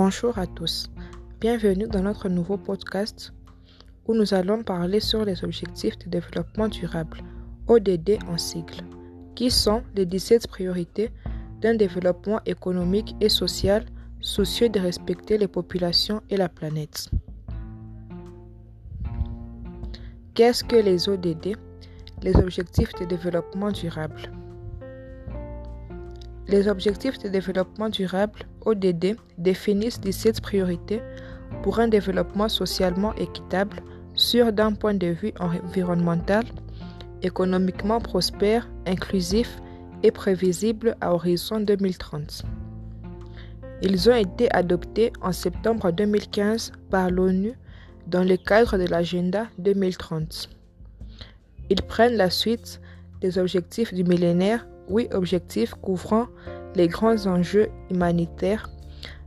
Bonjour à tous, bienvenue dans notre nouveau podcast où nous allons parler sur les objectifs de développement durable, ODD en sigle, qui sont les 17 priorités d'un développement économique et social soucieux de respecter les populations et la planète. Qu'est-ce que les ODD Les objectifs de développement durable? Les objectifs de développement durable, ODD, définissent 17 priorités pour un développement socialement équitable, sûr d'un point de vue environnemental, économiquement prospère, inclusif et prévisible à horizon 2030. Ils ont été adoptés en septembre 2015 par l'ONU dans le cadre de l'agenda 2030. Ils prennent la suite des objectifs du millénaire huit objectifs couvrant les grands enjeux humanitaires,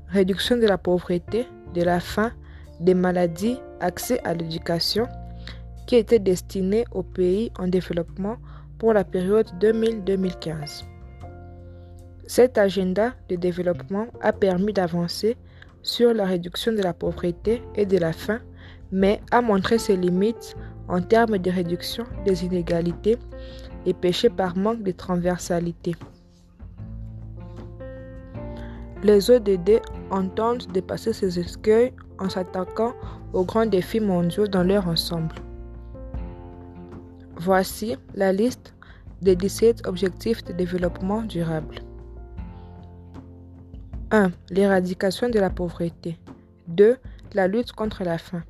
réduction de la pauvreté, de la faim, des maladies, accès à l'éducation, qui étaient destinés aux pays en développement pour la période 2000-2015. Cet agenda de développement a permis d'avancer sur la réduction de la pauvreté et de la faim, mais a montré ses limites en termes de réduction des inégalités et péché par manque de transversalité. Les ODD entendent dépasser ces écueils en s'attaquant aux grands défis mondiaux dans leur ensemble. Voici la liste des 17 objectifs de développement durable. 1. L'éradication de la pauvreté. 2. La lutte contre la faim.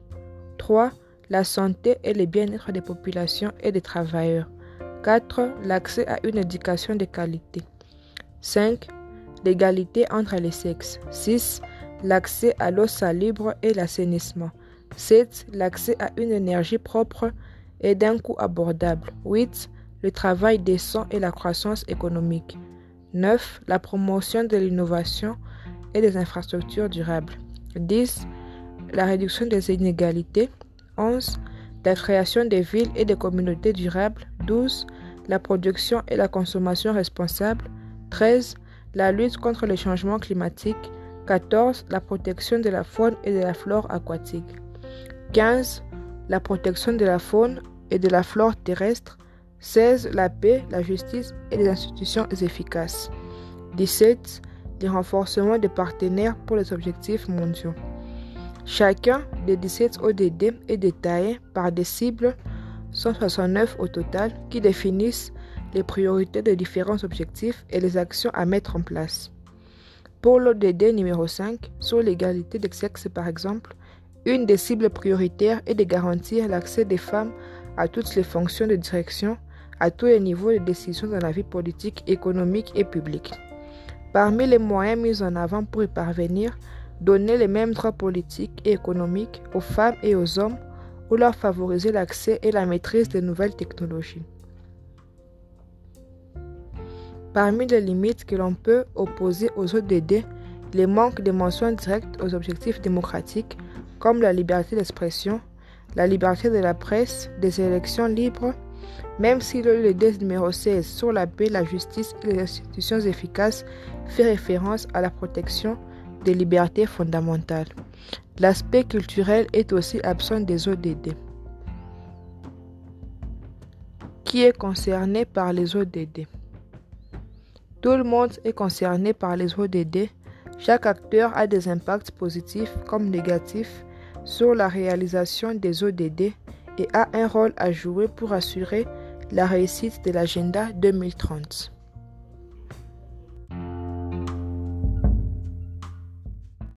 3. La santé et le bien-être des populations et des travailleurs. 4. L'accès à une éducation de qualité. 5. L'égalité entre les sexes. 6. L'accès à l'eau salubre et l'assainissement. 7. L'accès à une énergie propre et d'un coût abordable. 8. Le travail décent et la croissance économique. 9. La promotion de l'innovation et des infrastructures durables. 10. La réduction des inégalités. 11 la création des villes et des communautés durables. 12. La production et la consommation responsable. 13. La lutte contre le changement climatique. 14. La protection de la faune et de la flore aquatique. 15. La protection de la faune et de la flore terrestre. 16. La paix, la justice et les institutions efficaces. 17. Le renforcement des partenaires pour les objectifs mondiaux. Chacun des 17 ODD est détaillé par des cibles, 169 au total, qui définissent les priorités de différents objectifs et les actions à mettre en place. Pour l'ODD numéro 5, sur l'égalité des sexes par exemple, une des cibles prioritaires est de garantir l'accès des femmes à toutes les fonctions de direction, à tous les niveaux de décision dans la vie politique, économique et publique. Parmi les moyens mis en avant pour y parvenir, donner les mêmes droits politiques et économiques aux femmes et aux hommes ou leur favoriser l'accès et la maîtrise des nouvelles technologies. Parmi les limites que l'on peut opposer aux ODD, les manques de mention directe aux objectifs démocratiques comme la liberté d'expression, la liberté de la presse, des élections libres, même si l'ODD numéro 16 sur la paix, la justice et les institutions efficaces fait référence à la protection des libertés fondamentales. L'aspect culturel est aussi absent des ODD. Qui est concerné par les ODD Tout le monde est concerné par les ODD. Chaque acteur a des impacts positifs comme négatifs sur la réalisation des ODD et a un rôle à jouer pour assurer la réussite de l'agenda 2030.